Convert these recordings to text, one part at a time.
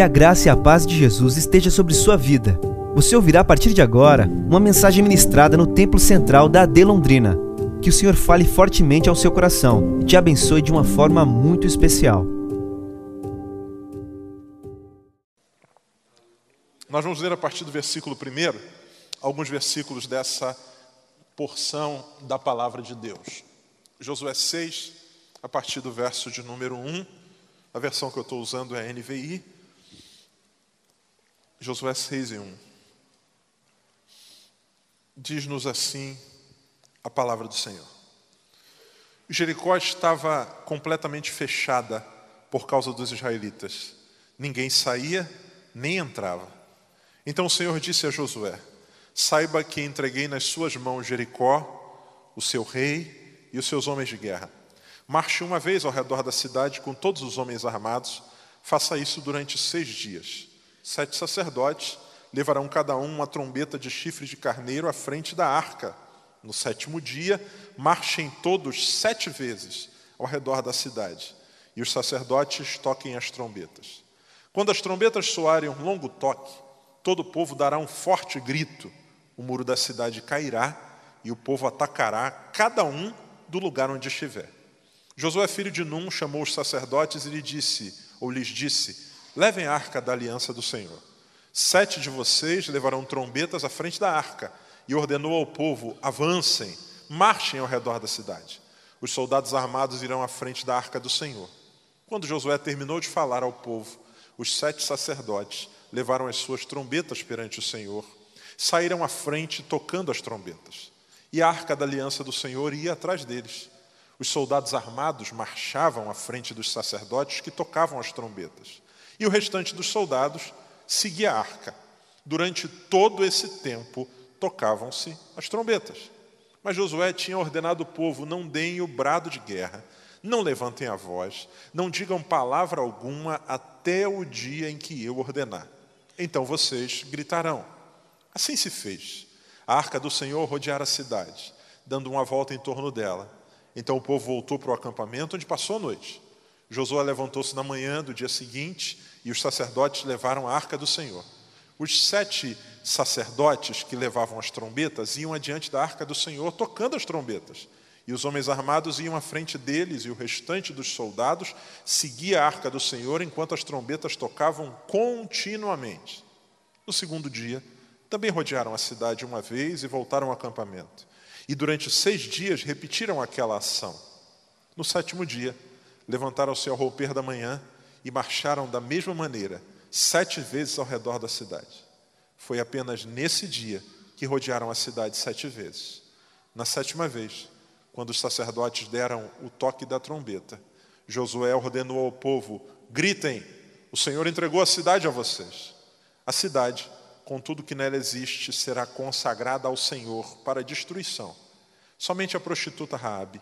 Que a graça e a paz de Jesus esteja sobre sua vida. Você ouvirá a partir de agora uma mensagem ministrada no Templo Central da AD Londrina. Que o Senhor fale fortemente ao seu coração e te abençoe de uma forma muito especial. Nós vamos ler a partir do versículo 1 alguns versículos dessa porção da palavra de Deus. Josué 6, a partir do verso de número 1, a versão que eu estou usando é a NVI. Josué 6 e 1. Diz-nos assim a palavra do Senhor. Jericó estava completamente fechada por causa dos israelitas. Ninguém saía nem entrava. Então o Senhor disse a Josué: Saiba que entreguei nas suas mãos Jericó, o seu rei e os seus homens de guerra. Marche uma vez ao redor da cidade com todos os homens armados. Faça isso durante seis dias. Sete sacerdotes levarão cada um uma trombeta de chifre de carneiro à frente da arca. No sétimo dia, marchem todos sete vezes ao redor da cidade, e os sacerdotes toquem as trombetas. Quando as trombetas soarem um longo toque, todo o povo dará um forte grito, o muro da cidade cairá e o povo atacará cada um do lugar onde estiver. Josué, filho de Num, chamou os sacerdotes e lhe disse, ou lhes disse: Levem a arca da aliança do Senhor. Sete de vocês levarão trombetas à frente da arca, e ordenou ao povo: avancem, marchem ao redor da cidade. Os soldados armados irão à frente da arca do Senhor. Quando Josué terminou de falar ao povo, os sete sacerdotes levaram as suas trombetas perante o Senhor, saíram à frente tocando as trombetas. E a arca da aliança do Senhor ia atrás deles. Os soldados armados marchavam à frente dos sacerdotes que tocavam as trombetas. E o restante dos soldados seguia a arca. Durante todo esse tempo, tocavam-se as trombetas. Mas Josué tinha ordenado o povo: não deem o brado de guerra, não levantem a voz, não digam palavra alguma até o dia em que eu ordenar. Então vocês gritarão. Assim se fez. A arca do Senhor rodeara a cidade, dando uma volta em torno dela então o povo voltou para o acampamento, onde passou a noite. Josué levantou-se na manhã do dia seguinte e os sacerdotes levaram a arca do Senhor. Os sete sacerdotes que levavam as trombetas iam adiante da arca do Senhor tocando as trombetas. E os homens armados iam à frente deles, e o restante dos soldados seguia a arca do Senhor enquanto as trombetas tocavam continuamente. No segundo dia, também rodearam a cidade uma vez e voltaram ao acampamento. E durante seis dias repetiram aquela ação. No sétimo dia, levantaram-se ao romper da manhã e marcharam da mesma maneira, sete vezes ao redor da cidade. Foi apenas nesse dia que rodearam a cidade sete vezes. Na sétima vez, quando os sacerdotes deram o toque da trombeta, Josué ordenou ao povo: gritem, o Senhor entregou a cidade a vocês. A cidade com tudo que nela existe, será consagrada ao Senhor para destruição. Somente a prostituta Raabe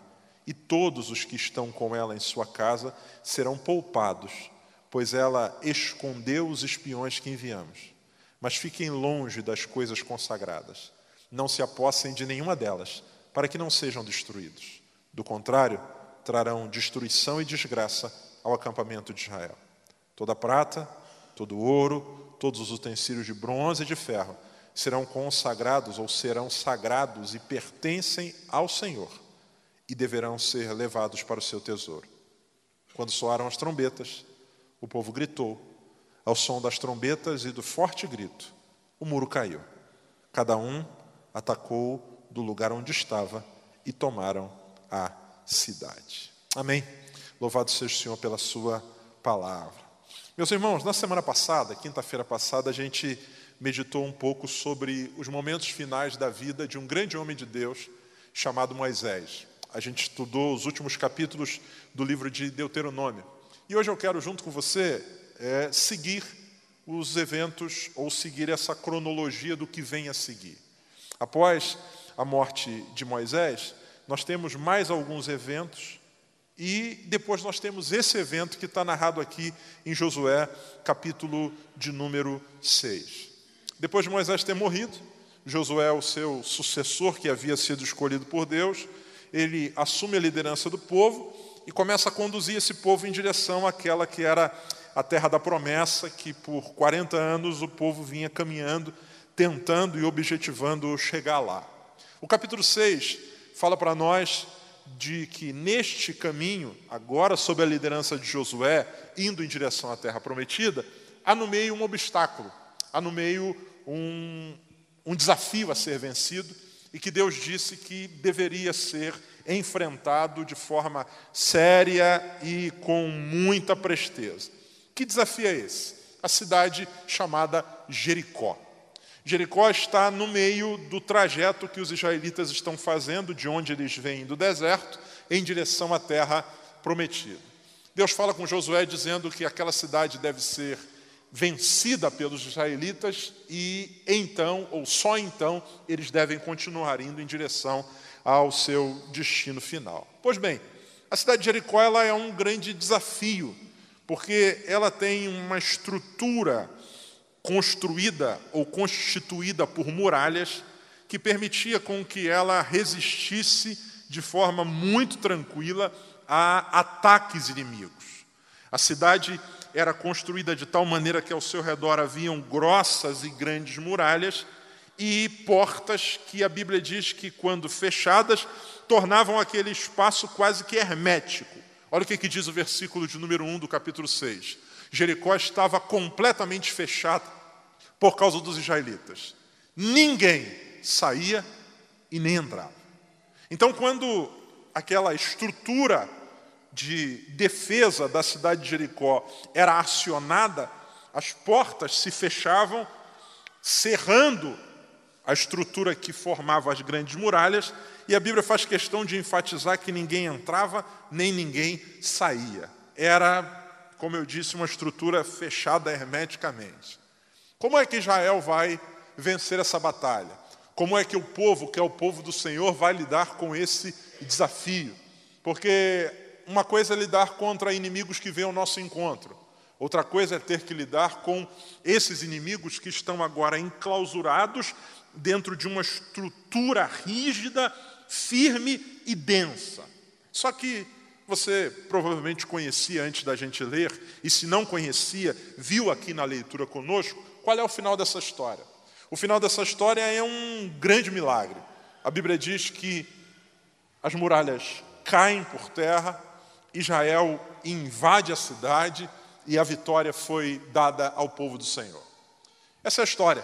e todos os que estão com ela em sua casa serão poupados, pois ela escondeu os espiões que enviamos. Mas fiquem longe das coisas consagradas. Não se apossem de nenhuma delas, para que não sejam destruídos. Do contrário, trarão destruição e desgraça ao acampamento de Israel. Toda prata, todo ouro, todos os utensílios de bronze e de ferro serão consagrados ou serão sagrados e pertencem ao Senhor e deverão ser levados para o seu tesouro. Quando soaram as trombetas, o povo gritou. Ao som das trombetas e do forte grito, o muro caiu. Cada um atacou do lugar onde estava e tomaram a cidade. Amém. Louvado seja o Senhor pela sua palavra. Meus irmãos, na semana passada, quinta-feira passada, a gente meditou um pouco sobre os momentos finais da vida de um grande homem de Deus chamado Moisés. A gente estudou os últimos capítulos do livro de Deuteronômio. E hoje eu quero, junto com você, é, seguir os eventos ou seguir essa cronologia do que vem a seguir. Após a morte de Moisés, nós temos mais alguns eventos e depois nós temos esse evento que está narrado aqui em Josué, capítulo de número 6. Depois de Moisés ter morrido, Josué, o seu sucessor que havia sido escolhido por Deus, ele assume a liderança do povo e começa a conduzir esse povo em direção àquela que era a terra da promessa, que por 40 anos o povo vinha caminhando, tentando e objetivando chegar lá. O capítulo 6 fala para nós de que neste caminho, agora sob a liderança de Josué, indo em direção à terra prometida, há no meio um obstáculo, há no meio um, um desafio a ser vencido e que Deus disse que deveria ser enfrentado de forma séria e com muita presteza. Que desafio é esse? A cidade chamada Jericó. Jericó está no meio do trajeto que os israelitas estão fazendo, de onde eles vêm do deserto, em direção à terra prometida. Deus fala com Josué dizendo que aquela cidade deve ser vencida pelos israelitas e então, ou só então, eles devem continuar indo em direção ao seu destino final. Pois bem, a cidade de Jericó ela é um grande desafio, porque ela tem uma estrutura construída ou constituída por muralhas que permitia com que ela resistisse de forma muito tranquila a ataques inimigos. A cidade era construída de tal maneira que ao seu redor haviam grossas e grandes muralhas e portas que a Bíblia diz que, quando fechadas, tornavam aquele espaço quase que hermético. Olha o que, que diz o versículo de número 1 do capítulo 6. Jericó estava completamente fechada por causa dos israelitas. Ninguém saía e nem entrava. Então, quando aquela estrutura de defesa da cidade de Jericó era acionada, as portas se fechavam, cerrando a estrutura que formava as grandes muralhas, e a Bíblia faz questão de enfatizar que ninguém entrava nem ninguém saía. Era, como eu disse, uma estrutura fechada hermeticamente. Como é que Israel vai vencer essa batalha? Como é que o povo, que é o povo do Senhor, vai lidar com esse desafio? Porque uma coisa é lidar contra inimigos que vêm ao nosso encontro. Outra coisa é ter que lidar com esses inimigos que estão agora enclausurados dentro de uma estrutura rígida, firme e densa. Só que você provavelmente conhecia antes da gente ler, e se não conhecia, viu aqui na leitura conosco, qual é o final dessa história? O final dessa história é um grande milagre. A Bíblia diz que as muralhas caem por terra, Israel invade a cidade e a vitória foi dada ao povo do Senhor. Essa é a história.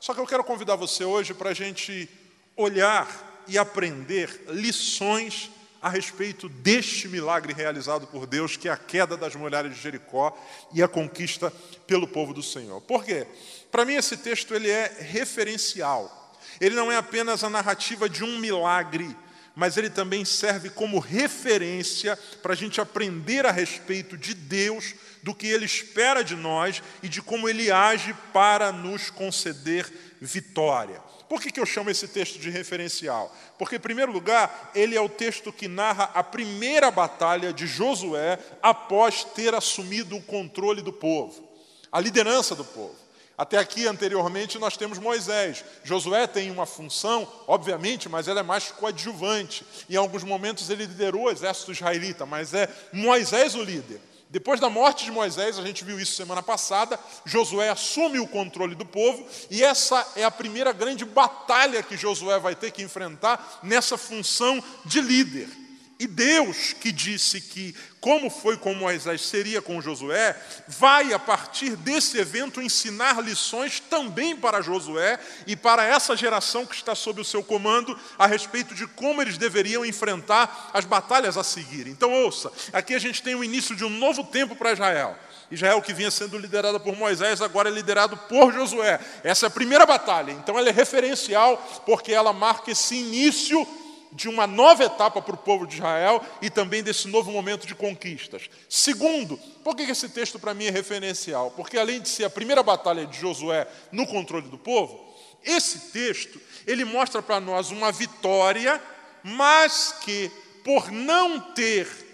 Só que eu quero convidar você hoje para a gente olhar e aprender lições a respeito deste milagre realizado por Deus, que é a queda das muralhas de Jericó e a conquista pelo povo do Senhor. Por quê? Para mim esse texto ele é referencial. Ele não é apenas a narrativa de um milagre, mas ele também serve como referência para a gente aprender a respeito de Deus, do que ele espera de nós e de como ele age para nos conceder vitória. Por que, que eu chamo esse texto de referencial? Porque, em primeiro lugar, ele é o texto que narra a primeira batalha de Josué após ter assumido o controle do povo, a liderança do povo. Até aqui, anteriormente, nós temos Moisés. Josué tem uma função, obviamente, mas ela é mais coadjuvante. Em alguns momentos ele liderou o exército israelita, mas é Moisés o líder. Depois da morte de Moisés, a gente viu isso semana passada, Josué assume o controle do povo, e essa é a primeira grande batalha que Josué vai ter que enfrentar nessa função de líder. E Deus, que disse que, como foi com Moisés, seria com Josué, vai, a partir desse evento, ensinar lições também para Josué e para essa geração que está sob o seu comando, a respeito de como eles deveriam enfrentar as batalhas a seguir. Então, ouça: aqui a gente tem o início de um novo tempo para Israel. Israel, que vinha sendo liderada por Moisés, agora é liderado por Josué. Essa é a primeira batalha, então ela é referencial, porque ela marca esse início de uma nova etapa para o povo de Israel e também desse novo momento de conquistas. Segundo, por que esse texto para mim é referencial? Porque além de ser a primeira batalha de Josué no controle do povo, esse texto ele mostra para nós uma vitória, mas que por não ter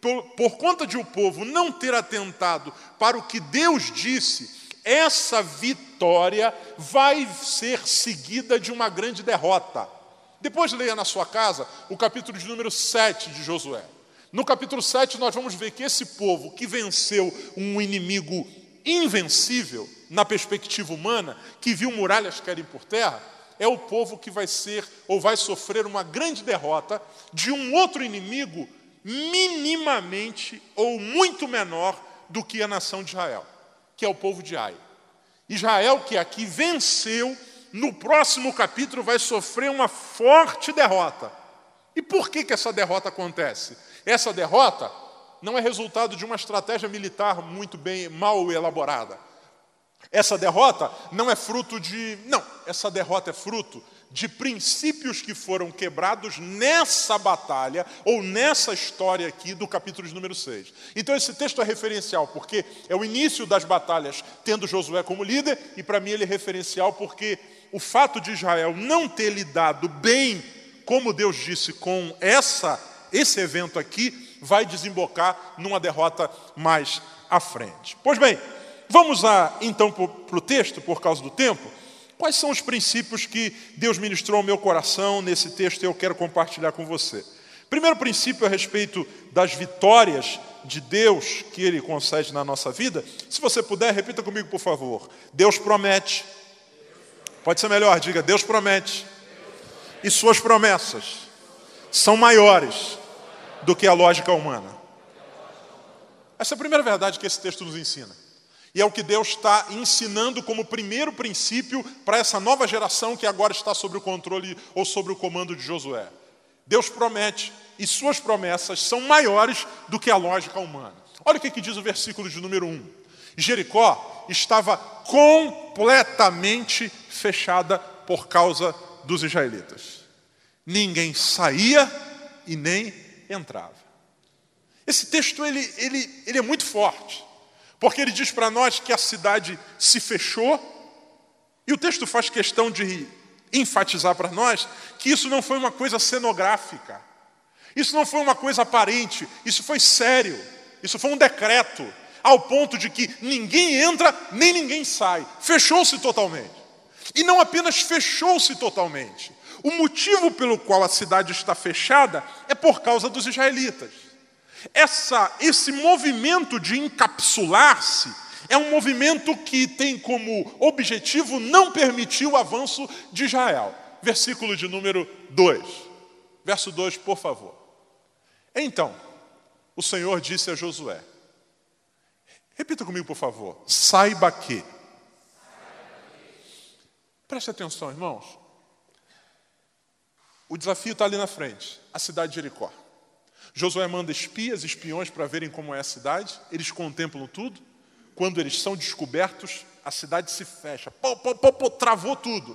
por, por conta de o povo não ter atentado para o que Deus disse, essa vitória vai ser seguida de uma grande derrota. Depois leia na sua casa o capítulo de número 7 de Josué. No capítulo 7, nós vamos ver que esse povo que venceu um inimigo invencível, na perspectiva humana, que viu muralhas caírem por terra, é o povo que vai ser ou vai sofrer uma grande derrota de um outro inimigo minimamente ou muito menor do que a nação de Israel, que é o povo de Ai. Israel, que aqui venceu, no próximo capítulo vai sofrer uma forte derrota. E por que, que essa derrota acontece? Essa derrota não é resultado de uma estratégia militar muito bem mal elaborada. Essa derrota não é fruto de. Não, essa derrota é fruto de princípios que foram quebrados nessa batalha, ou nessa história aqui do capítulo de número 6. Então, esse texto é referencial, porque é o início das batalhas, tendo Josué como líder, e para mim ele é referencial porque o fato de Israel não ter lidado bem, como Deus disse, com essa, esse evento aqui, vai desembocar numa derrota mais à frente. Pois bem, Vamos a, então para o texto, por causa do tempo. Quais são os princípios que Deus ministrou ao meu coração nesse texto e eu quero compartilhar com você? Primeiro princípio a respeito das vitórias de Deus que Ele concede na nossa vida. Se você puder, repita comigo, por favor. Deus promete. Pode ser melhor, diga: Deus promete. E Suas promessas são maiores do que a lógica humana. Essa é a primeira verdade que esse texto nos ensina. E é o que Deus está ensinando como primeiro princípio para essa nova geração que agora está sob o controle ou sob o comando de Josué. Deus promete e suas promessas são maiores do que a lógica humana. Olha o que, diz o versículo de número 1. Jericó estava completamente fechada por causa dos israelitas. Ninguém saía e nem entrava. Esse texto ele, ele, ele é muito forte. Porque ele diz para nós que a cidade se fechou, e o texto faz questão de enfatizar para nós que isso não foi uma coisa cenográfica, isso não foi uma coisa aparente, isso foi sério, isso foi um decreto, ao ponto de que ninguém entra nem ninguém sai, fechou-se totalmente. E não apenas fechou-se totalmente, o motivo pelo qual a cidade está fechada é por causa dos israelitas. Essa, esse movimento de encapsular-se é um movimento que tem como objetivo não permitir o avanço de Israel. Versículo de número 2. Verso 2, por favor. Então, o Senhor disse a Josué: Repita comigo, por favor. Saiba que. Preste atenção, irmãos. O desafio está ali na frente a cidade de Jericó. Josué manda espias, espiões para verem como é a cidade, eles contemplam tudo. Quando eles são descobertos, a cidade se fecha. Pô, pô, pô, pô, travou tudo.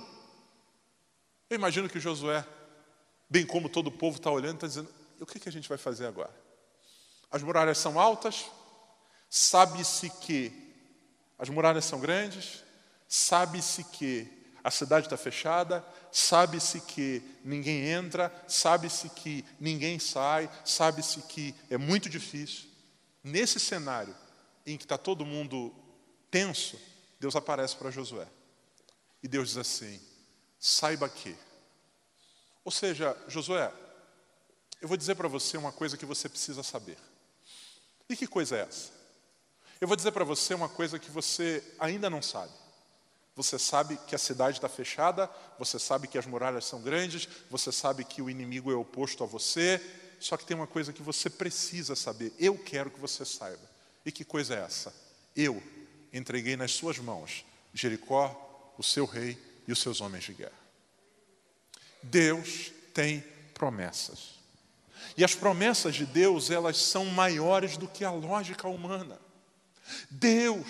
Eu imagino que Josué, bem como todo o povo está olhando, está dizendo: o que, que a gente vai fazer agora? As muralhas são altas, sabe-se que as muralhas são grandes, sabe-se que a cidade está fechada, sabe-se que ninguém entra, sabe-se que ninguém sai, sabe-se que é muito difícil. Nesse cenário em que está todo mundo tenso, Deus aparece para Josué. E Deus diz assim: saiba que. Ou seja, Josué, eu vou dizer para você uma coisa que você precisa saber. E que coisa é essa? Eu vou dizer para você uma coisa que você ainda não sabe. Você sabe que a cidade está fechada, você sabe que as muralhas são grandes, você sabe que o inimigo é oposto a você, só que tem uma coisa que você precisa saber. Eu quero que você saiba. E que coisa é essa? Eu entreguei nas suas mãos Jericó, o seu rei e os seus homens de guerra. Deus tem promessas. E as promessas de Deus, elas são maiores do que a lógica humana. Deus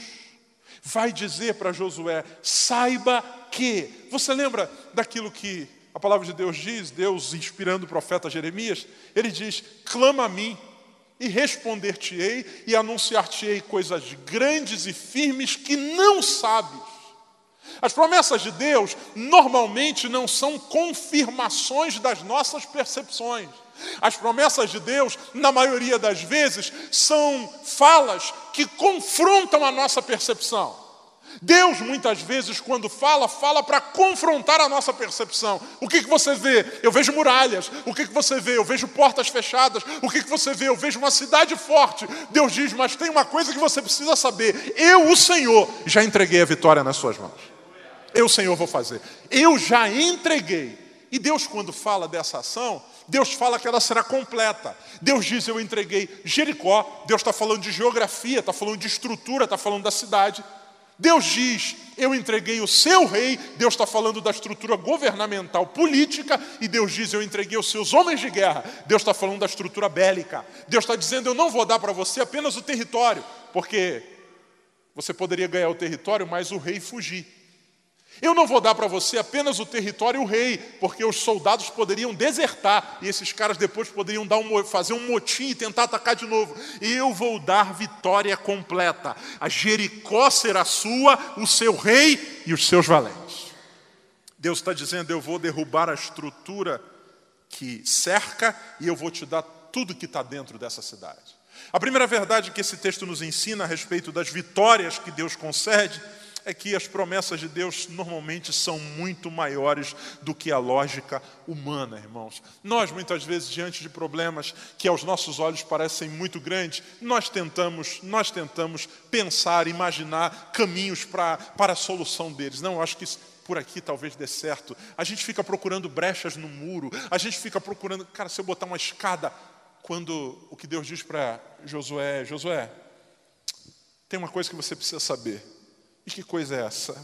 vai dizer para Josué: saiba que. Você lembra daquilo que a palavra de Deus diz, Deus inspirando o profeta Jeremias? Ele diz: clama a mim, e responder-te-ei, e anunciar-te-ei coisas grandes e firmes que não sabes. As promessas de Deus normalmente não são confirmações das nossas percepções. As promessas de Deus, na maioria das vezes, são falas que confrontam a nossa percepção. Deus, muitas vezes, quando fala, fala para confrontar a nossa percepção. O que, que você vê? Eu vejo muralhas. O que, que você vê? Eu vejo portas fechadas. O que, que você vê? Eu vejo uma cidade forte. Deus diz, mas tem uma coisa que você precisa saber. Eu, o Senhor, já entreguei a vitória nas suas mãos. Eu, Senhor, vou fazer. Eu já entreguei. E Deus, quando fala dessa ação, Deus fala que ela será completa. Deus diz: Eu entreguei Jericó. Deus está falando de geografia, está falando de estrutura, está falando da cidade. Deus diz: Eu entreguei o seu rei. Deus está falando da estrutura governamental política. E Deus diz: Eu entreguei os seus homens de guerra. Deus está falando da estrutura bélica. Deus está dizendo: Eu não vou dar para você apenas o território, porque você poderia ganhar o território, mas o rei fugir. Eu não vou dar para você apenas o território e o rei, porque os soldados poderiam desertar e esses caras depois poderiam dar um, fazer um motim e tentar atacar de novo. Eu vou dar vitória completa. A Jericó será sua, o seu rei e os seus valentes. Deus está dizendo: eu vou derrubar a estrutura que cerca e eu vou te dar tudo que está dentro dessa cidade. A primeira verdade que esse texto nos ensina a respeito das vitórias que Deus concede é que as promessas de Deus normalmente são muito maiores do que a lógica humana, irmãos. Nós, muitas vezes, diante de problemas que aos nossos olhos parecem muito grandes, nós tentamos, nós tentamos pensar, imaginar caminhos para, para a solução deles. Não, eu acho que por aqui talvez dê certo. A gente fica procurando brechas no muro, a gente fica procurando, cara, se eu botar uma escada, quando o que Deus diz para Josué, Josué, tem uma coisa que você precisa saber. E que coisa é essa?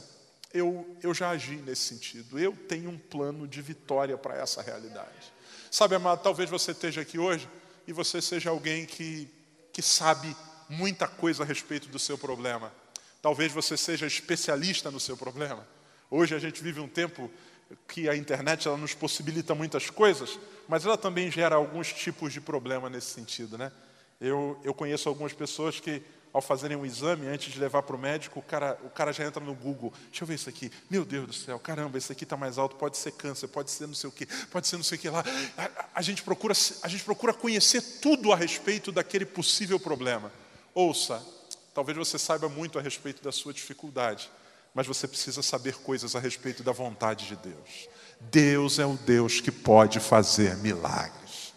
Eu, eu já agi nesse sentido. Eu tenho um plano de vitória para essa realidade. Sabe, amado, talvez você esteja aqui hoje e você seja alguém que, que sabe muita coisa a respeito do seu problema. Talvez você seja especialista no seu problema. Hoje a gente vive um tempo que a internet ela nos possibilita muitas coisas, mas ela também gera alguns tipos de problema nesse sentido, né? Eu, eu conheço algumas pessoas que ao fazerem um exame, antes de levar para o médico, o cara, o cara já entra no Google. Deixa eu ver isso aqui. Meu Deus do céu, caramba, esse aqui está mais alto, pode ser câncer, pode ser não sei o quê, pode ser não sei o que lá. A, a, gente procura, a gente procura conhecer tudo a respeito daquele possível problema. Ouça, talvez você saiba muito a respeito da sua dificuldade, mas você precisa saber coisas a respeito da vontade de Deus. Deus é o Deus que pode fazer milagres.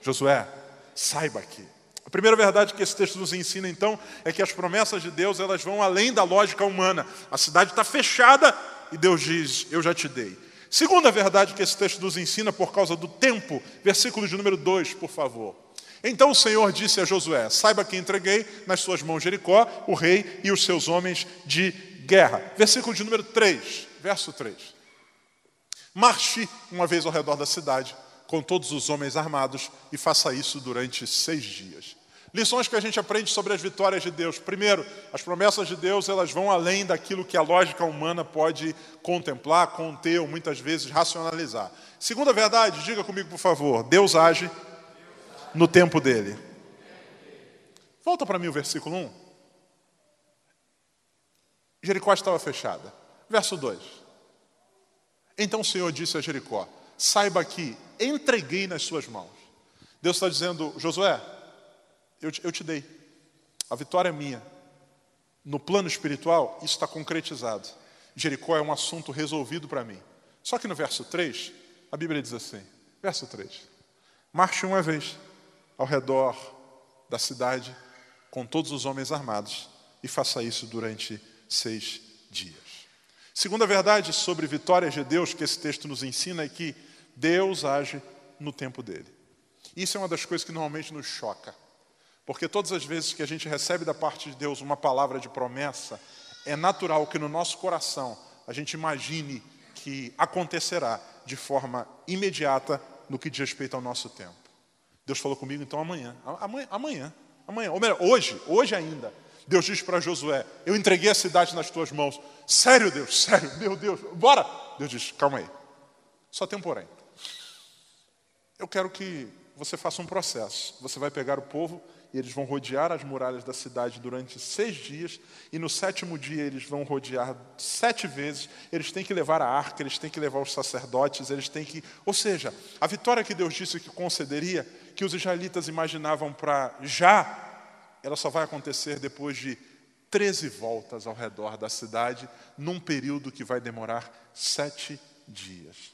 Josué, saiba aqui. A primeira verdade que esse texto nos ensina, então, é que as promessas de Deus elas vão além da lógica humana. A cidade está fechada e Deus diz: Eu já te dei. Segunda verdade que esse texto nos ensina por causa do tempo, versículo de número 2, por favor. Então o Senhor disse a Josué: Saiba que entreguei nas suas mãos Jericó, o rei e os seus homens de guerra. Versículo de número 3, verso 3. Marche uma vez ao redor da cidade com todos os homens armados e faça isso durante seis dias. Lições que a gente aprende sobre as vitórias de Deus. Primeiro, as promessas de Deus elas vão além daquilo que a lógica humana pode contemplar, conter ou muitas vezes racionalizar. Segunda verdade, diga comigo por favor, Deus age no tempo dele. Volta para mim o versículo 1. Jericó estava fechada. Verso 2. Então o Senhor disse a Jericó: Saiba que entreguei nas suas mãos. Deus está dizendo, Josué, eu te, eu te dei. A vitória é minha. No plano espiritual, isso está concretizado. Jericó é um assunto resolvido para mim. Só que no verso 3, a Bíblia diz assim: verso 3: Marche uma vez ao redor da cidade com todos os homens armados e faça isso durante seis dias. Segunda verdade sobre vitórias de Deus que esse texto nos ensina é que Deus age no tempo dele. Isso é uma das coisas que normalmente nos choca. Porque todas as vezes que a gente recebe da parte de Deus uma palavra de promessa, é natural que no nosso coração a gente imagine que acontecerá de forma imediata no que diz respeito ao nosso tempo. Deus falou comigo então amanhã, amanhã, amanhã, amanhã, ou melhor, hoje, hoje ainda. Deus diz para Josué: Eu entreguei a cidade nas tuas mãos. Sério, Deus, sério, meu Deus, bora. Deus diz: Calma aí, só tem um porém. Eu quero que você faça um processo. Você vai pegar o povo e eles vão rodear as muralhas da cidade durante seis dias, e no sétimo dia eles vão rodear sete vezes. Eles têm que levar a arca, eles têm que levar os sacerdotes, eles têm que. Ou seja, a vitória que Deus disse que concederia, que os israelitas imaginavam para já, ela só vai acontecer depois de 13 voltas ao redor da cidade, num período que vai demorar sete dias.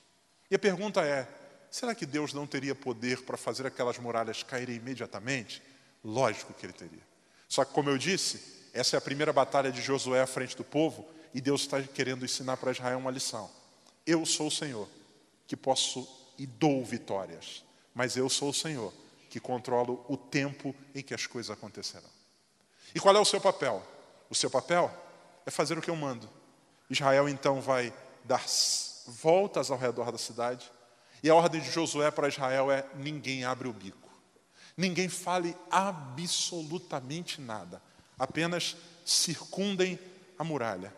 E a pergunta é: será que Deus não teria poder para fazer aquelas muralhas caírem imediatamente? Lógico que ele teria. Só que, como eu disse, essa é a primeira batalha de Josué à frente do povo, e Deus está querendo ensinar para Israel uma lição. Eu sou o Senhor que posso e dou vitórias, mas eu sou o Senhor que controlo o tempo em que as coisas acontecerão. E qual é o seu papel? O seu papel é fazer o que eu mando. Israel então vai dar voltas ao redor da cidade, e a ordem de Josué para Israel é: ninguém abre o bico, ninguém fale absolutamente nada, apenas circundem a muralha.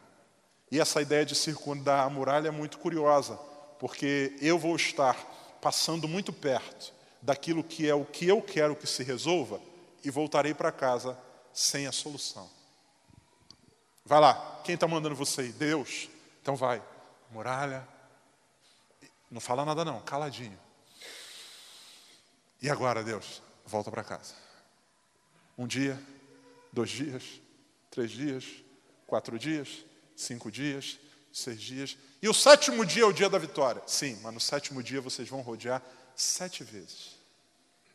E essa ideia de circundar a muralha é muito curiosa, porque eu vou estar passando muito perto daquilo que é o que eu quero que se resolva e voltarei para casa sem a solução. Vai lá, quem está mandando você ir? Deus. Então vai, muralha. Não fala nada não, caladinho. E agora, Deus, volta para casa. Um dia, dois dias, três dias, quatro dias, cinco dias, seis dias. E o sétimo dia é o dia da vitória. Sim, mas no sétimo dia vocês vão rodear sete vezes.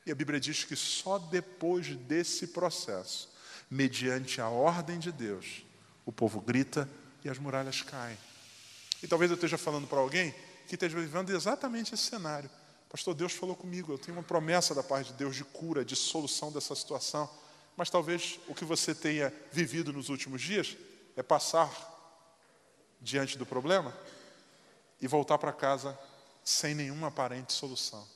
E a Bíblia diz que só depois desse processo, mediante a ordem de Deus, o povo grita e as muralhas caem. E talvez eu esteja falando para alguém que esteja vivendo exatamente esse cenário. Pastor, Deus falou comigo, eu tenho uma promessa da parte de Deus de cura, de solução dessa situação. Mas talvez o que você tenha vivido nos últimos dias é passar diante do problema e voltar para casa sem nenhuma aparente solução.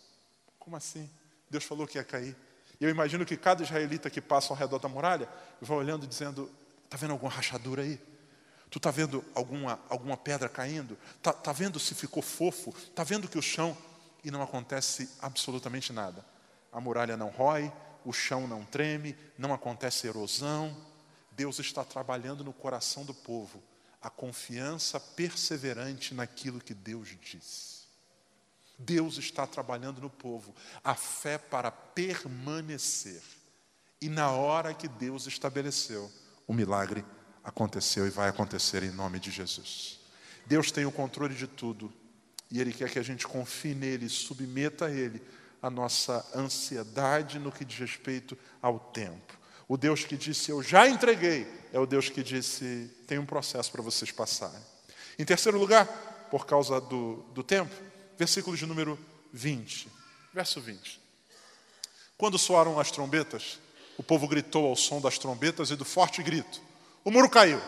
Como assim? Deus falou que ia cair. E eu imagino que cada israelita que passa ao redor da muralha vai olhando dizendo: Está vendo alguma rachadura aí? Tu está vendo alguma, alguma pedra caindo? Está tá vendo se ficou fofo? Está vendo que o chão. E não acontece absolutamente nada. A muralha não rói, o chão não treme, não acontece erosão. Deus está trabalhando no coração do povo a confiança perseverante naquilo que Deus diz. Deus está trabalhando no povo a fé para permanecer. E na hora que Deus estabeleceu, o milagre e vai acontecer em nome de Jesus. Deus tem o controle de tudo e Ele quer que a gente confie nele, submeta a Ele a nossa ansiedade no que diz respeito ao tempo. O Deus que disse, Eu já entreguei, é o Deus que disse, Tem um processo para vocês passarem. Em terceiro lugar, por causa do, do tempo, versículo de número 20. Verso 20. Quando soaram as trombetas, o povo gritou ao som das trombetas e do forte grito. O muro caiu.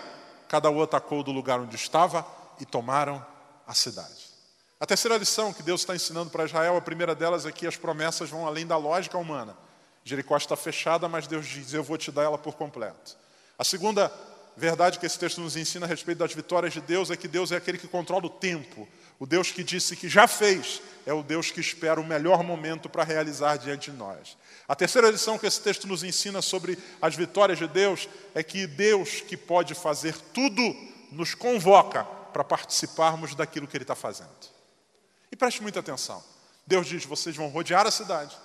Cada um atacou do lugar onde estava e tomaram a cidade. A terceira lição que Deus está ensinando para Israel, a primeira delas é que as promessas vão além da lógica humana. Jericó está fechada, mas Deus diz: Eu vou te dar ela por completo. A segunda verdade que esse texto nos ensina a respeito das vitórias de Deus é que Deus é aquele que controla o tempo. O Deus que disse que já fez é o Deus que espera o melhor momento para realizar diante de nós. A terceira lição que esse texto nos ensina sobre as vitórias de Deus é que Deus, que pode fazer tudo, nos convoca para participarmos daquilo que Ele está fazendo. E preste muita atenção. Deus diz: vocês vão rodear a cidade,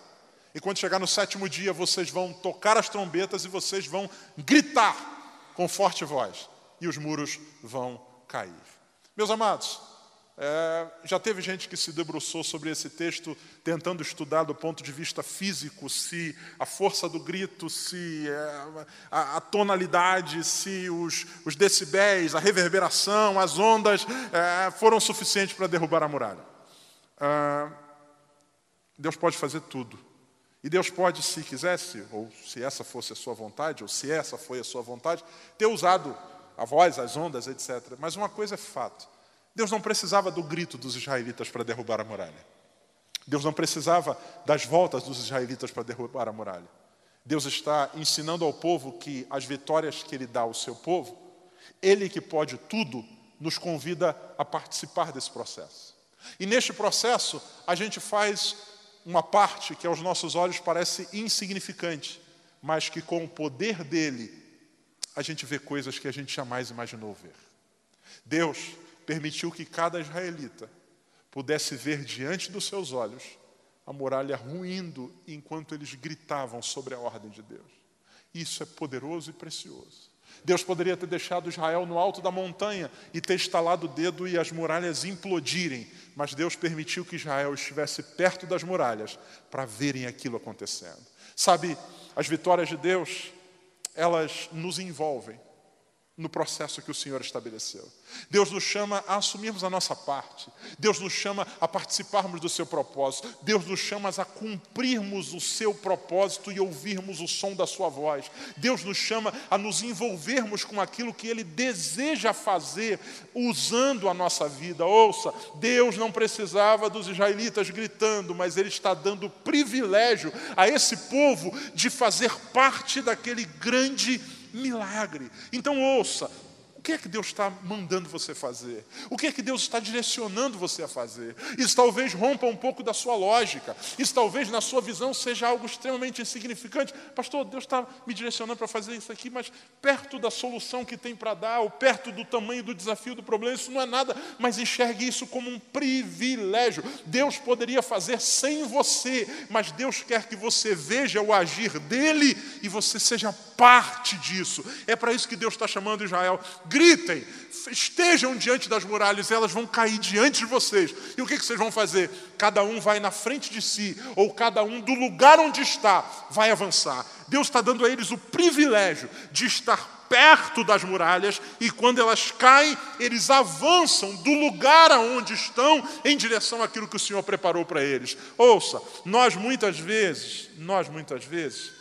e quando chegar no sétimo dia, vocês vão tocar as trombetas e vocês vão gritar com forte voz, e os muros vão cair. Meus amados, é, já teve gente que se debruçou sobre esse texto, tentando estudar do ponto de vista físico, se a força do grito, se é, a, a, tonalidade, se os, os, decibéis, a reverberação, as ondas é, foram suficientes para derrubar a muralha. É, Deus pode fazer tudo. E Deus pode, se quisesse, ou se essa fosse a sua vontade, ou se essa foi a sua vontade, ter usado a voz, as ondas, etc. Mas uma coisa é fato: Deus não precisava do grito dos israelitas para derrubar a muralha. Deus não precisava das voltas dos israelitas para derrubar a muralha. Deus está ensinando ao povo que as vitórias que Ele dá ao seu povo, Ele que pode tudo, nos convida a participar desse processo. E neste processo, a gente faz uma parte que aos nossos olhos parece insignificante, mas que com o poder dele a gente vê coisas que a gente jamais imaginou ver. Deus permitiu que cada israelita pudesse ver diante dos seus olhos a muralha ruindo enquanto eles gritavam sobre a ordem de Deus. Isso é poderoso e precioso. Deus poderia ter deixado Israel no alto da montanha e ter estalado o dedo e as muralhas implodirem, mas Deus permitiu que Israel estivesse perto das muralhas para verem aquilo acontecendo. Sabe, as vitórias de Deus, elas nos envolvem no processo que o Senhor estabeleceu. Deus nos chama a assumirmos a nossa parte. Deus nos chama a participarmos do seu propósito. Deus nos chama a cumprirmos o seu propósito e ouvirmos o som da sua voz. Deus nos chama a nos envolvermos com aquilo que ele deseja fazer usando a nossa vida. Ouça, Deus não precisava dos israelitas gritando, mas ele está dando privilégio a esse povo de fazer parte daquele grande milagre. Então ouça, o que é que Deus está mandando você fazer? O que é que Deus está direcionando você a fazer? Isso talvez rompa um pouco da sua lógica. Isso talvez na sua visão seja algo extremamente insignificante. Pastor, Deus está me direcionando para fazer isso aqui, mas perto da solução que tem para dar, ou perto do tamanho do desafio do problema, isso não é nada. Mas enxergue isso como um privilégio. Deus poderia fazer sem você, mas Deus quer que você veja o agir dele e você seja parte disso. É para isso que Deus está chamando Israel gritem, estejam diante das muralhas, elas vão cair diante de vocês. E o que, vocês vão fazer? Cada um vai na frente de si, ou cada um do lugar onde está, vai avançar. Deus está dando a eles o privilégio de estar perto das muralhas e quando elas caem, eles avançam do lugar aonde estão em direção àquilo que o Senhor preparou para eles. Ouça, nós muitas vezes, nós muitas vezes,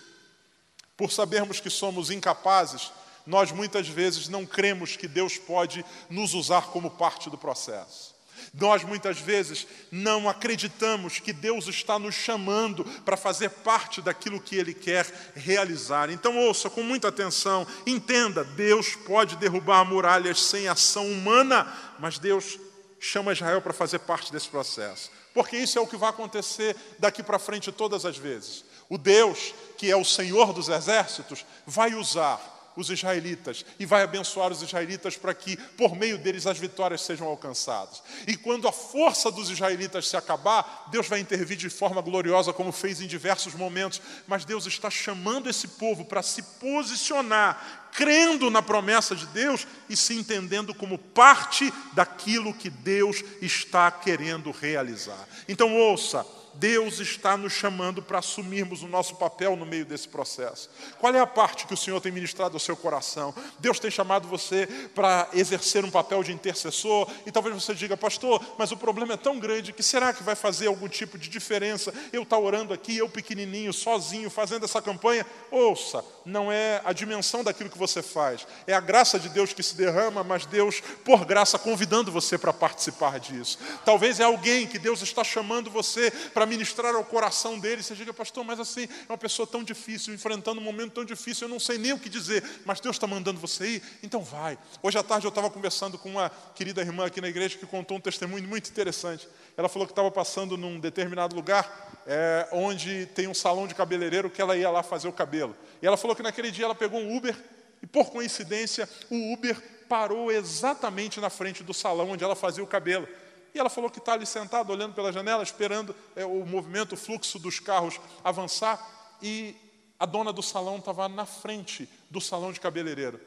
por sabermos que somos incapazes, nós muitas vezes não cremos que Deus pode nos usar como parte do processo. Nós muitas vezes não acreditamos que Deus está nos chamando para fazer parte daquilo que Ele quer realizar. Então, ouça com muita atenção, entenda: Deus pode derrubar muralhas sem ação humana, mas Deus chama Israel para fazer parte desse processo, porque isso é o que vai acontecer daqui para frente todas as vezes. O Deus, que é o Senhor dos exércitos, vai usar os israelitas e vai abençoar os israelitas para que, por meio deles, as vitórias sejam alcançadas. E quando a força dos israelitas se acabar, Deus vai intervir de forma gloriosa, como fez em diversos momentos. Mas Deus está chamando esse povo para se posicionar, crendo na promessa de Deus e se entendendo como parte daquilo que Deus está querendo realizar. Então, ouça. Deus está nos chamando para assumirmos o nosso papel no meio desse processo. Qual é a parte que o Senhor tem ministrado ao seu coração? Deus tem chamado você para exercer um papel de intercessor, e talvez você diga, pastor, mas o problema é tão grande que será que vai fazer algum tipo de diferença? Eu estar tá orando aqui, eu pequenininho, sozinho, fazendo essa campanha? Ouça, não é a dimensão daquilo que você faz, é a graça de Deus que se derrama, mas Deus, por graça, convidando você para participar disso. Talvez é alguém que Deus está chamando você para ministrar ao coração dele. Você diga, pastor, mas assim, é uma pessoa tão difícil, enfrentando um momento tão difícil, eu não sei nem o que dizer, mas Deus está mandando você ir, então vai. Hoje à tarde eu estava conversando com uma querida irmã aqui na igreja que contou um testemunho muito interessante. Ela falou que estava passando num determinado lugar é, onde tem um salão de cabeleireiro que ela ia lá fazer o cabelo. E ela falou que naquele dia ela pegou um Uber e, por coincidência, o Uber parou exatamente na frente do salão onde ela fazia o cabelo. E ela falou que está ali sentada, olhando pela janela, esperando é, o movimento, o fluxo dos carros avançar. E a dona do salão estava na frente do salão de cabeleireiro,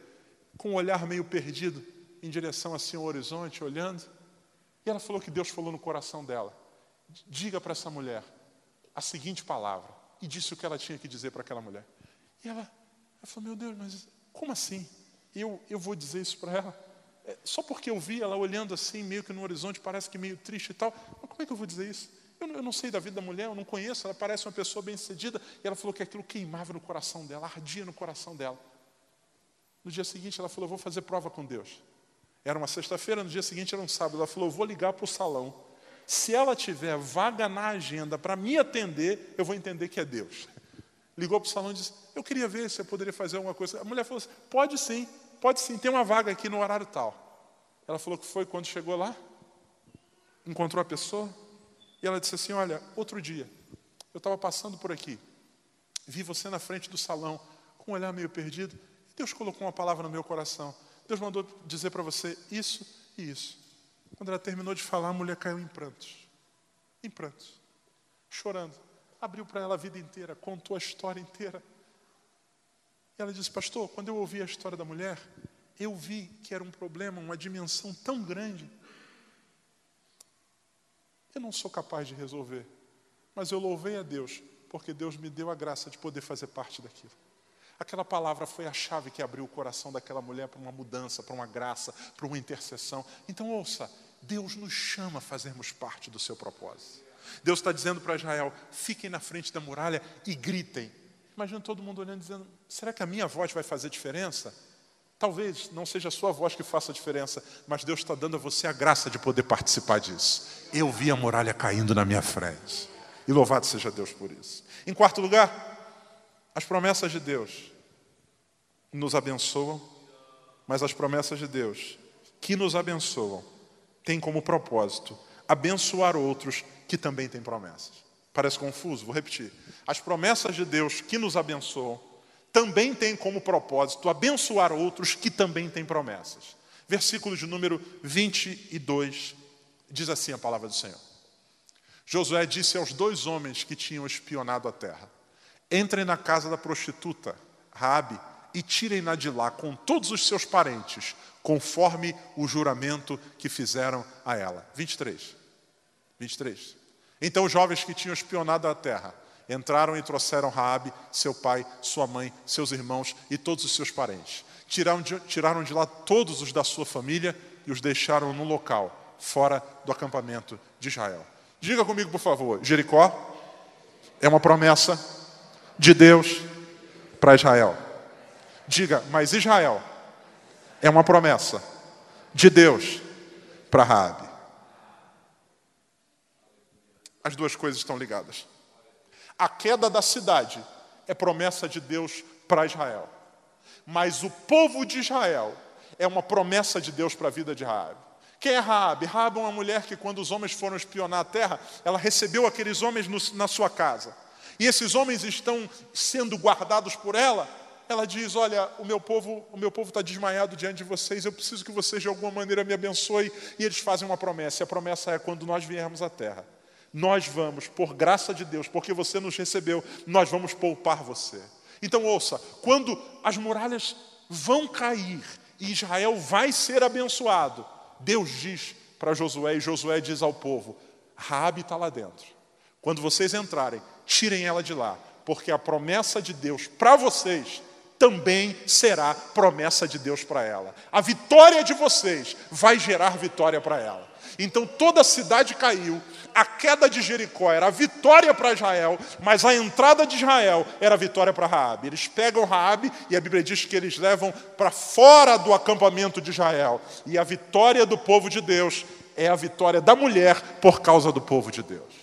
com um olhar meio perdido, em direção assim ao horizonte, olhando. E ela falou que Deus falou no coração dela: diga para essa mulher a seguinte palavra. E disse o que ela tinha que dizer para aquela mulher. E ela, ela falou: Meu Deus, mas como assim? Eu, eu vou dizer isso para ela? É, só porque eu vi ela olhando assim, meio que no horizonte, parece que meio triste e tal. Mas como é que eu vou dizer isso? Eu eu não sei da vida da mulher, eu não conheço, ela parece uma pessoa bem cedida. E ela falou que aquilo queimava no coração dela, ardia no coração dela. No dia seguinte, ela falou: Eu vou fazer prova com Deus. Era uma sexta-feira, no dia seguinte era um sábado. Ela falou: vou ligar para o salão. Se ela tiver vaga na agenda para me atender, eu vou entender que é Deus. Ligou para o salão e disse: Eu queria ver se eu poderia fazer alguma coisa. A mulher falou assim: Pode sim pode sim, tem uma vaga aqui no horário tal. Ela falou que foi quando chegou lá, encontrou a pessoa, e ela disse assim: Olha, outro dia, eu estava passando por aqui, vi você na frente do salão, com um olhar meio perdido, e Deus colocou uma palavra no meu coração. Deus mandou dizer para você isso e isso. Quando ela terminou de falar, a mulher caiu em prantos. Em prantos. Chorando. Abriu para ela a vida inteira, contou a história inteira. E ela disse, pastor, quando eu ouvi a história da mulher, eu vi que era um problema, uma dimensão tão grande. Eu não sou capaz de resolver, mas eu louvei a Deus, porque Deus me deu a graça de poder fazer parte daquilo. Aquela palavra foi a chave que abriu o coração daquela mulher para uma mudança, para uma graça, para uma intercessão. Então, ouça, Deus nos chama a fazermos parte do seu propósito. Deus está dizendo para Israel: fiquem na frente da muralha e gritem. Imagina todo mundo olhando dizendo: será que a minha voz vai fazer diferença? Talvez não seja a sua voz que faça a diferença, mas Deus está dando a você a graça de poder participar disso. Eu vi a muralha caindo na minha frente. E louvado seja Deus por isso. Em quarto lugar, as promessas de Deus nos abençoam, mas as promessas de Deus que nos abençoam têm como propósito abençoar outros que também têm promessas. Parece confuso? Vou repetir. As promessas de Deus que nos abençoam também têm como propósito abençoar outros que também têm promessas. Versículo de número 22 diz assim a palavra do Senhor. Josué disse aos dois homens que tinham espionado a terra: Entrem na casa da prostituta, Rabi, e tirem-na de lá com todos os seus parentes, conforme o juramento que fizeram a ela. 23. 23. Então os jovens que tinham espionado a terra entraram e trouxeram Raabe, seu pai, sua mãe, seus irmãos e todos os seus parentes. Tiraram de, tiraram de lá todos os da sua família e os deixaram no local, fora do acampamento de Israel. Diga comigo, por favor, Jericó é uma promessa de Deus para Israel. Diga, mas Israel é uma promessa de Deus para Raabe. As duas coisas estão ligadas. A queda da cidade é promessa de Deus para Israel. Mas o povo de Israel é uma promessa de Deus para a vida de Raabe. Quem é Raabe? Raabe é uma mulher que quando os homens foram espionar a terra, ela recebeu aqueles homens no, na sua casa. E esses homens estão sendo guardados por ela. Ela diz: Olha, o meu povo, o meu povo está desmaiado diante de vocês. Eu preciso que vocês de alguma maneira me abençoem. E eles fazem uma promessa. E a promessa é quando nós viermos à terra, nós vamos, por graça de Deus, porque você nos recebeu, nós vamos poupar você. Então ouça, quando as muralhas vão cair e Israel vai ser abençoado, Deus diz para Josué e Josué diz ao povo: Raabe está lá dentro. Quando vocês entrarem, tirem ela de lá, porque a promessa de Deus para vocês também será promessa de Deus para ela. A vitória de vocês vai gerar vitória para ela. Então toda a cidade caiu, a queda de Jericó era a vitória para Israel, mas a entrada de Israel era a vitória para Raabe. Eles pegam Raabe e a Bíblia diz que eles levam para fora do acampamento de Israel. E a vitória do povo de Deus é a vitória da mulher por causa do povo de Deus.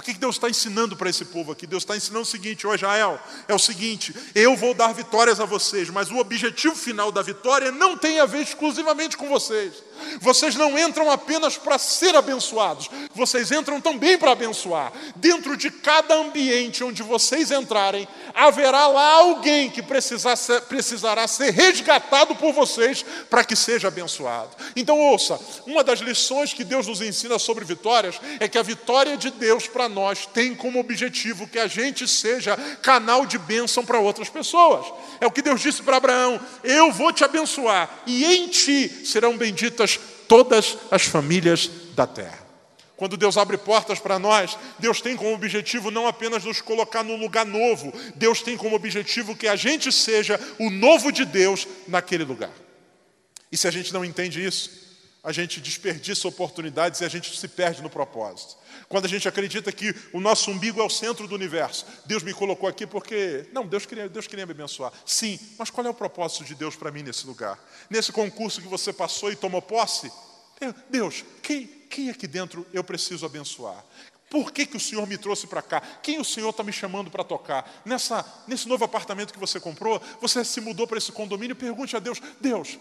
O que Deus está ensinando para esse povo aqui? Deus está ensinando o seguinte, ó Israel, é o seguinte, eu vou dar vitórias a vocês, mas o objetivo final da vitória não tem a ver exclusivamente com vocês. Vocês não entram apenas para ser abençoados, vocês entram também para abençoar. Dentro de cada ambiente onde vocês entrarem, haverá lá alguém que ser, precisará ser resgatado por vocês para que seja abençoado. Então, ouça: uma das lições que Deus nos ensina sobre vitórias é que a vitória de Deus para nós tem como objetivo que a gente seja canal de bênção para outras pessoas. É o que Deus disse para Abraão: Eu vou te abençoar, e em ti serão benditas todas as famílias da terra. Quando Deus abre portas para nós, Deus tem como objetivo não apenas nos colocar num lugar novo, Deus tem como objetivo que a gente seja o novo de Deus naquele lugar. E se a gente não entende isso, a gente desperdiça oportunidades e a gente se perde no propósito. Quando a gente acredita que o nosso umbigo é o centro do universo, Deus me colocou aqui porque. Não, Deus queria, Deus queria me abençoar. Sim, mas qual é o propósito de Deus para mim nesse lugar? Nesse concurso que você passou e tomou posse? Deus, quem, quem aqui dentro eu preciso abençoar? Por que, que o Senhor me trouxe para cá? Quem o Senhor está me chamando para tocar? Nessa, nesse novo apartamento que você comprou, você se mudou para esse condomínio, pergunte a Deus: Deus,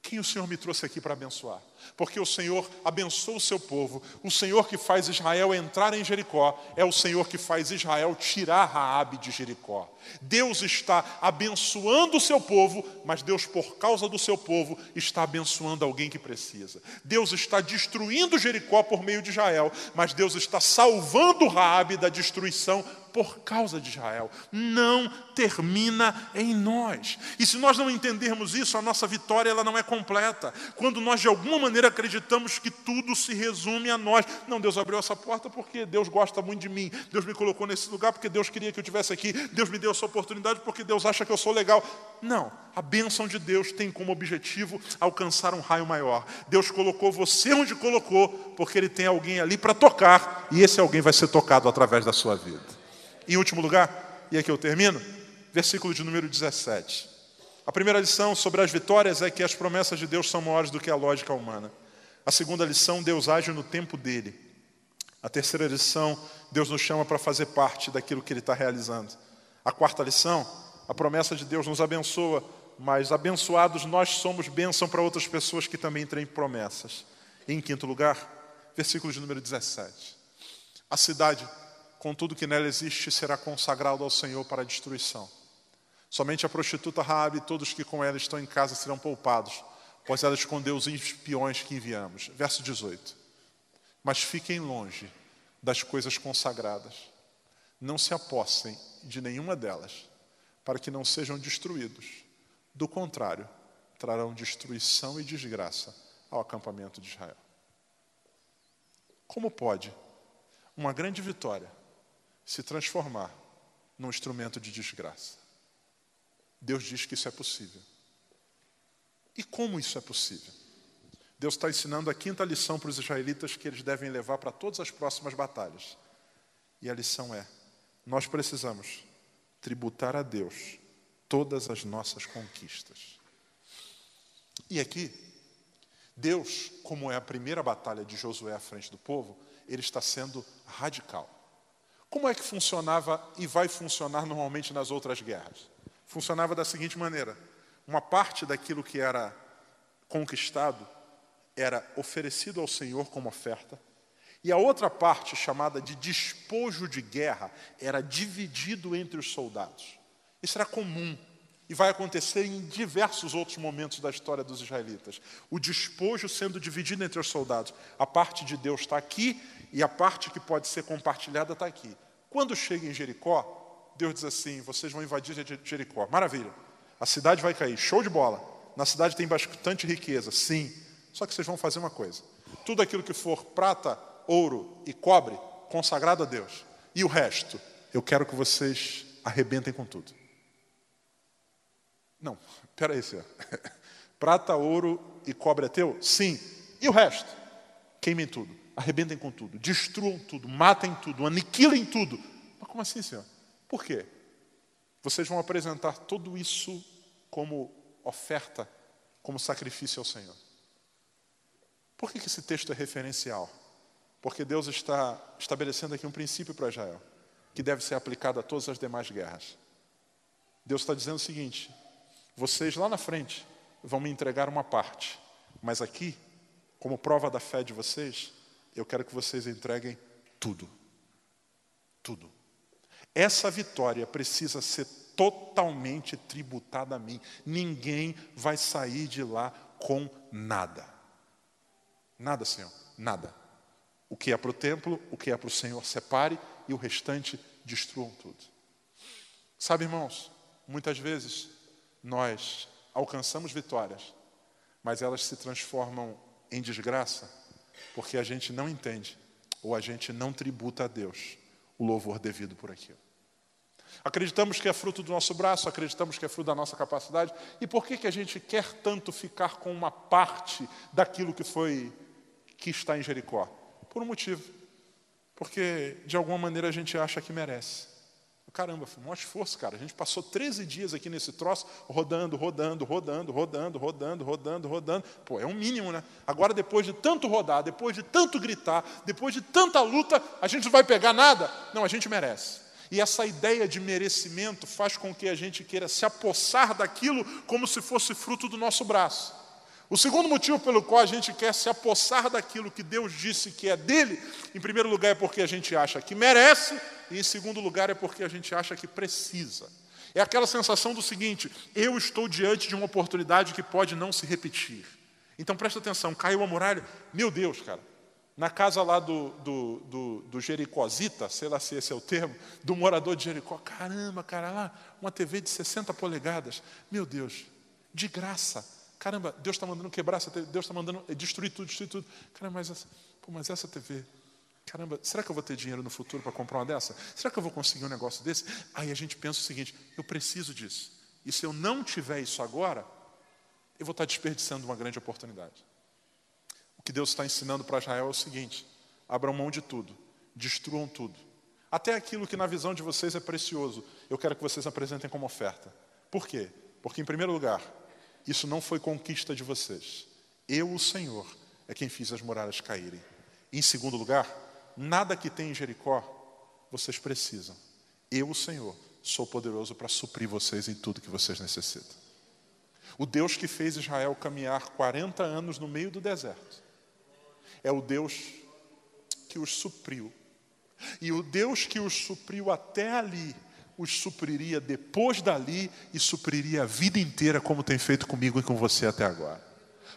quem o Senhor me trouxe aqui para abençoar? Porque o Senhor abençoa o seu povo. O Senhor que faz Israel entrar em Jericó é o Senhor que faz Israel tirar Raabe de Jericó. Deus está abençoando o seu povo, mas Deus, por causa do seu povo, está abençoando alguém que precisa. Deus está destruindo Jericó por meio de Israel, mas Deus está salvando Raabe da destruição por causa de Israel. Não termina em nós. E se nós não entendermos isso, a nossa vitória ela não é completa. Quando nós de alguma maneira acreditamos que tudo se resume a nós. Não, Deus abriu essa porta porque Deus gosta muito de mim. Deus me colocou nesse lugar porque Deus queria que eu estivesse aqui. Deus me deu essa oportunidade porque Deus acha que eu sou legal. Não, a bênção de Deus tem como objetivo alcançar um raio maior. Deus colocou você onde colocou, porque Ele tem alguém ali para tocar, e esse alguém vai ser tocado através da sua vida. Em último lugar, e aqui eu termino, versículo de número 17. A primeira lição sobre as vitórias é que as promessas de Deus são maiores do que a lógica humana. A segunda lição, Deus age no tempo dele. A terceira lição, Deus nos chama para fazer parte daquilo que Ele está realizando. A quarta lição, a promessa de Deus nos abençoa, mas abençoados nós somos bênção para outras pessoas que também têm promessas. E em quinto lugar, versículo de número 17. A cidade, com tudo que nela existe, será consagrada ao Senhor para a destruição. Somente a prostituta Raabe e todos que com ela estão em casa serão poupados, pois ela escondeu os espiões que enviamos. Verso 18. Mas fiquem longe das coisas consagradas. Não se apossem de nenhuma delas para que não sejam destruídos. Do contrário, trarão destruição e desgraça ao acampamento de Israel. Como pode uma grande vitória se transformar num instrumento de desgraça? Deus diz que isso é possível. E como isso é possível? Deus está ensinando a quinta lição para os israelitas que eles devem levar para todas as próximas batalhas. E a lição é: nós precisamos tributar a Deus todas as nossas conquistas. E aqui, Deus, como é a primeira batalha de Josué à frente do povo, ele está sendo radical. Como é que funcionava e vai funcionar normalmente nas outras guerras? Funcionava da seguinte maneira: uma parte daquilo que era conquistado era oferecido ao Senhor como oferta, e a outra parte, chamada de despojo de guerra, era dividido entre os soldados. Isso era comum e vai acontecer em diversos outros momentos da história dos israelitas. O despojo sendo dividido entre os soldados. A parte de Deus está aqui e a parte que pode ser compartilhada está aqui. Quando chega em Jericó, Deus diz assim: vocês vão invadir Jericó. Maravilha. A cidade vai cair. Show de bola. Na cidade tem bastante riqueza. Sim. Só que vocês vão fazer uma coisa. Tudo aquilo que for prata, ouro e cobre consagrado a Deus. E o resto, eu quero que vocês arrebentem com tudo. Não, peraí, senhor. Prata, ouro e cobre é teu? Sim. E o resto? Queimem tudo, arrebentem com tudo, destruam tudo, matem tudo, aniquilem tudo. Mas como assim, senhor? Por quê? Vocês vão apresentar tudo isso como oferta, como sacrifício ao Senhor. Por que esse texto é referencial? Porque Deus está estabelecendo aqui um princípio para Israel, que deve ser aplicado a todas as demais guerras. Deus está dizendo o seguinte: vocês lá na frente vão me entregar uma parte, mas aqui, como prova da fé de vocês, eu quero que vocês entreguem tudo. Tudo. Essa vitória precisa ser totalmente tributada a mim. Ninguém vai sair de lá com nada. Nada, Senhor, nada. O que é para o templo, o que é para o Senhor, separe e o restante destruam tudo. Sabe, irmãos, muitas vezes nós alcançamos vitórias, mas elas se transformam em desgraça porque a gente não entende ou a gente não tributa a Deus o louvor devido por aquilo. Acreditamos que é fruto do nosso braço, acreditamos que é fruto da nossa capacidade. E por que, que a gente quer tanto ficar com uma parte daquilo que foi que está em Jericó? Por um motivo. Porque, de alguma maneira, a gente acha que merece. Caramba, foi um esforço, cara. A gente passou 13 dias aqui nesse troço, rodando, rodando, rodando, rodando, rodando, rodando, rodando. Pô, é um mínimo, né? Agora, depois de tanto rodar, depois de tanto gritar, depois de tanta luta, a gente não vai pegar nada? Não, a gente merece. E essa ideia de merecimento faz com que a gente queira se apossar daquilo como se fosse fruto do nosso braço. O segundo motivo pelo qual a gente quer se apossar daquilo que Deus disse que é dele, em primeiro lugar é porque a gente acha que merece, e em segundo lugar é porque a gente acha que precisa. É aquela sensação do seguinte: eu estou diante de uma oportunidade que pode não se repetir. Então presta atenção, caiu a muralha, meu Deus, cara, na casa lá do, do, do, do Jericozita, sei lá se esse é o termo, do morador de Jericó. Caramba, cara, lá, uma TV de 60 polegadas. Meu Deus, de graça. Caramba, Deus está mandando quebrar essa TV, Deus está mandando destruir tudo, destruir tudo. Caramba, mas essa, pô, mas essa TV, caramba, será que eu vou ter dinheiro no futuro para comprar uma dessa? Será que eu vou conseguir um negócio desse? Aí a gente pensa o seguinte: eu preciso disso. E se eu não tiver isso agora, eu vou estar desperdiçando uma grande oportunidade. O que Deus está ensinando para Israel é o seguinte: abram mão de tudo, destruam tudo. Até aquilo que na visão de vocês é precioso, eu quero que vocês apresentem como oferta. Por quê? Porque, em primeiro lugar, isso não foi conquista de vocês. Eu, o Senhor, é quem fiz as muralhas caírem. Em segundo lugar, nada que tem em Jericó vocês precisam. Eu, o Senhor, sou poderoso para suprir vocês em tudo que vocês necessitam. O Deus que fez Israel caminhar 40 anos no meio do deserto é o Deus que os supriu. E o Deus que os supriu até ali, os supriria depois dali e supriria a vida inteira, como tem feito comigo e com você até agora.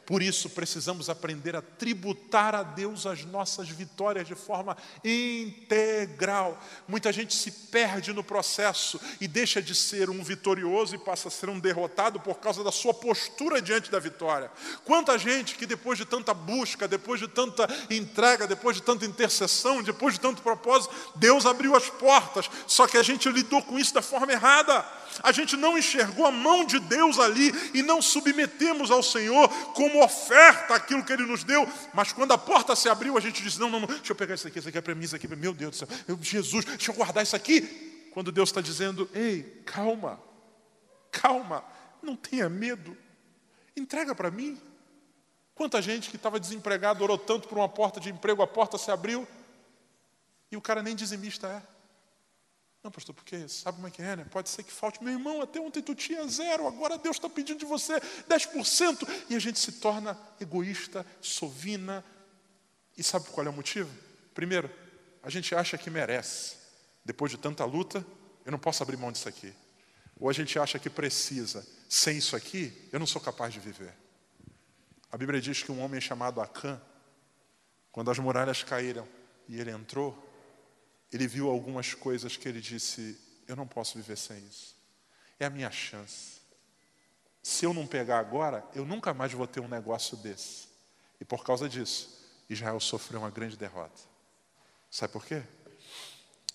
Por isso, precisamos aprender a tributar a Deus as nossas vitórias de forma integral. Muita gente se perde no processo e deixa de ser um vitorioso e passa a ser um derrotado por causa da sua postura diante da vitória. Quanta gente que depois de tanta busca, depois de tanta entrega, depois de tanta intercessão, depois de tanto propósito, Deus abriu as portas, só que a gente lidou com isso da forma errada. A gente não enxergou a mão de Deus ali e não submetemos ao Senhor como oferta aquilo que Ele nos deu. Mas quando a porta se abriu, a gente disse: Não, não, não, deixa eu pegar isso aqui, isso aqui é para mim, isso aqui Meu Deus do céu, eu, Jesus, deixa eu guardar isso aqui. Quando Deus está dizendo: Ei, calma, calma, não tenha medo, entrega para mim. Quanta gente que estava desempregado orou tanto por uma porta de emprego, a porta se abriu e o cara nem dizimista é. Não, pastor, porque sabe como é que é, né? Pode ser que falte. Meu irmão, até ontem tu tinha zero, agora Deus está pedindo de você 10%. E a gente se torna egoísta, sovina. E sabe qual é o motivo? Primeiro, a gente acha que merece. Depois de tanta luta, eu não posso abrir mão disso aqui. Ou a gente acha que precisa. Sem isso aqui, eu não sou capaz de viver. A Bíblia diz que um homem chamado Acã, quando as muralhas caíram e ele entrou, ele viu algumas coisas que ele disse: Eu não posso viver sem isso. É a minha chance. Se eu não pegar agora, eu nunca mais vou ter um negócio desse. E por causa disso, Israel sofreu uma grande derrota. Sabe por quê?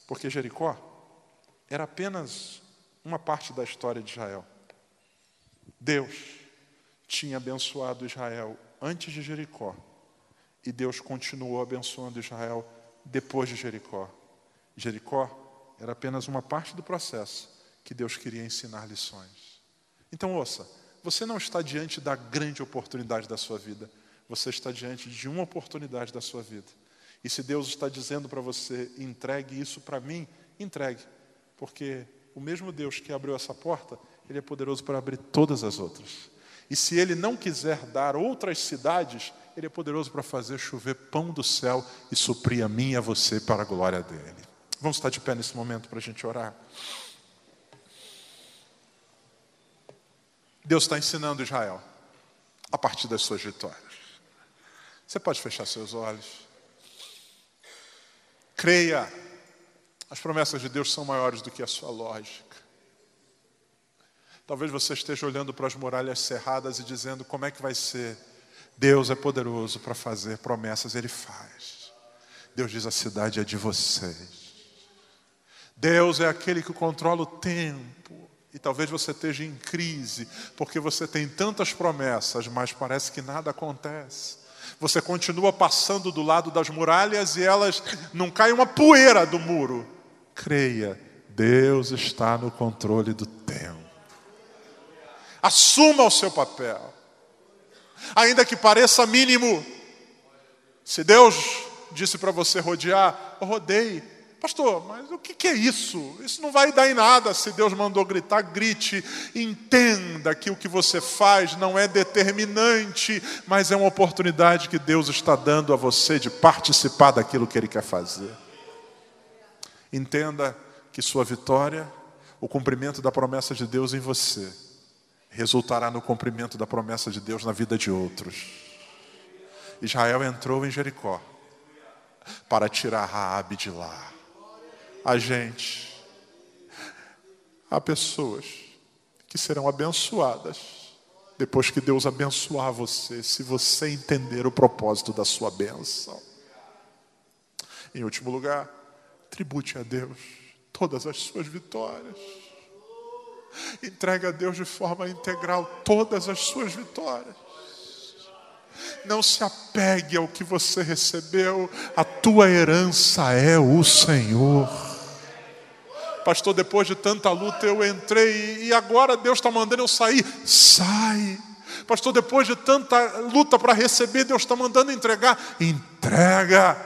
Porque Jericó era apenas uma parte da história de Israel. Deus tinha abençoado Israel antes de Jericó. E Deus continuou abençoando Israel depois de Jericó. Jericó era apenas uma parte do processo que Deus queria ensinar lições. Então, ouça, você não está diante da grande oportunidade da sua vida, você está diante de uma oportunidade da sua vida. E se Deus está dizendo para você, entregue isso para mim, entregue, porque o mesmo Deus que abriu essa porta, Ele é poderoso para abrir todas as outras. E se Ele não quiser dar outras cidades, Ele é poderoso para fazer chover pão do céu e suprir a mim e a você para a glória dEle. Vamos estar de pé nesse momento para a gente orar. Deus está ensinando Israel a partir das suas vitórias. Você pode fechar seus olhos. Creia, as promessas de Deus são maiores do que a sua lógica. Talvez você esteja olhando para as muralhas cerradas e dizendo: como é que vai ser? Deus é poderoso para fazer promessas, Ele faz. Deus diz: a cidade é de vocês. Deus é aquele que controla o tempo. E talvez você esteja em crise, porque você tem tantas promessas, mas parece que nada acontece. Você continua passando do lado das muralhas e elas não caem uma poeira do muro. Creia, Deus está no controle do tempo. Assuma o seu papel. Ainda que pareça mínimo. Se Deus disse para você rodear, rodeie Pastor, mas o que é isso? Isso não vai dar em nada. Se Deus mandou gritar, grite. Entenda que o que você faz não é determinante, mas é uma oportunidade que Deus está dando a você de participar daquilo que Ele quer fazer. Entenda que sua vitória, o cumprimento da promessa de Deus em você, resultará no cumprimento da promessa de Deus na vida de outros. Israel entrou em Jericó para tirar Raabe de lá. A gente, há pessoas que serão abençoadas depois que Deus abençoar você, se você entender o propósito da sua bênção. Em último lugar, tribute a Deus todas as suas vitórias. Entregue a Deus de forma integral todas as suas vitórias. Não se apegue ao que você recebeu, a tua herança é o Senhor. Pastor, depois de tanta luta eu entrei e agora Deus está mandando eu sair. Sai. Pastor, depois de tanta luta para receber, Deus está mandando entregar. Entrega.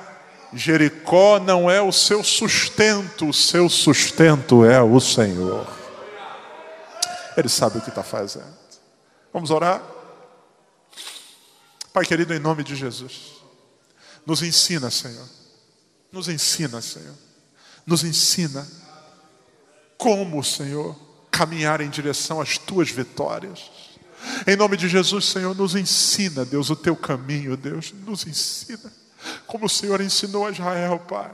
Jericó não é o seu sustento, o seu sustento é o Senhor. Ele sabe o que está fazendo. Vamos orar? Pai querido, em nome de Jesus, nos ensina, Senhor. Nos ensina, Senhor. Nos ensina como, Senhor, caminhar em direção às tuas vitórias. Em nome de Jesus, Senhor, nos ensina, Deus, o teu caminho, Deus, nos ensina. Como o Senhor ensinou a Israel, Pai.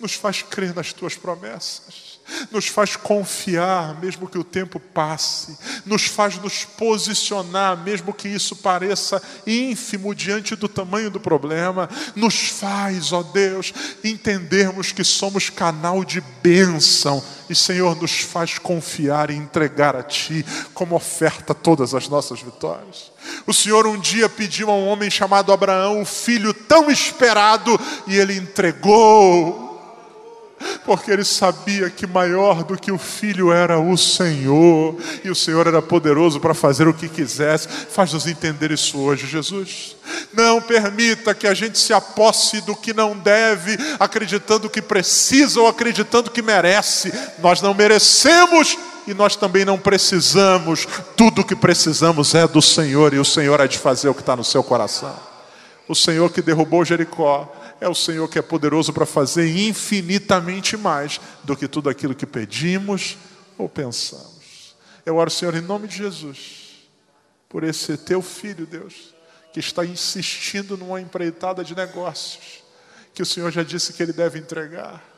Nos faz crer nas tuas promessas nos faz confiar, mesmo que o tempo passe, nos faz nos posicionar, mesmo que isso pareça ínfimo diante do tamanho do problema, nos faz, ó Deus, entendermos que somos canal de bênção e, Senhor, nos faz confiar e entregar a Ti como oferta todas as nossas vitórias. O Senhor um dia pediu a um homem chamado Abraão o filho tão esperado e ele entregou porque ele sabia que maior do que o filho era o Senhor, e o Senhor era poderoso para fazer o que quisesse. Faz-nos entender isso hoje, Jesus. Não permita que a gente se aposse do que não deve, acreditando que precisa ou acreditando que merece. Nós não merecemos e nós também não precisamos. Tudo o que precisamos é do Senhor, e o Senhor é de fazer o que está no seu coração. O Senhor que derrubou Jericó é o Senhor que é poderoso para fazer infinitamente mais do que tudo aquilo que pedimos ou pensamos. Eu oro, Senhor, em nome de Jesus, por esse teu filho, Deus, que está insistindo numa empreitada de negócios, que o Senhor já disse que ele deve entregar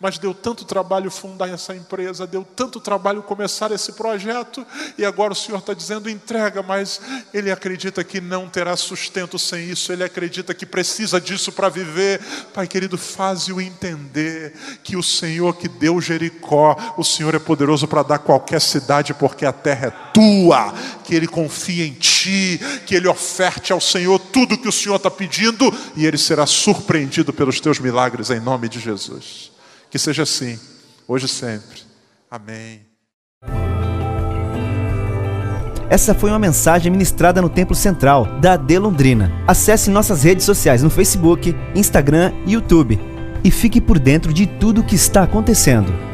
mas deu tanto trabalho fundar essa empresa, deu tanto trabalho começar esse projeto, e agora o Senhor está dizendo entrega, mas ele acredita que não terá sustento sem isso, ele acredita que precisa disso para viver. Pai querido, faze-o entender que o Senhor que deu Jericó, o Senhor é poderoso para dar qualquer cidade, porque a terra é tua, que ele confie em ti, que ele oferte ao Senhor tudo que o Senhor está pedindo, e ele será surpreendido pelos teus milagres, em nome de Jesus. Que seja assim, hoje e sempre. Amém. Essa foi uma mensagem ministrada no Templo Central da AD Londrina. Acesse nossas redes sociais no Facebook, Instagram e YouTube e fique por dentro de tudo o que está acontecendo.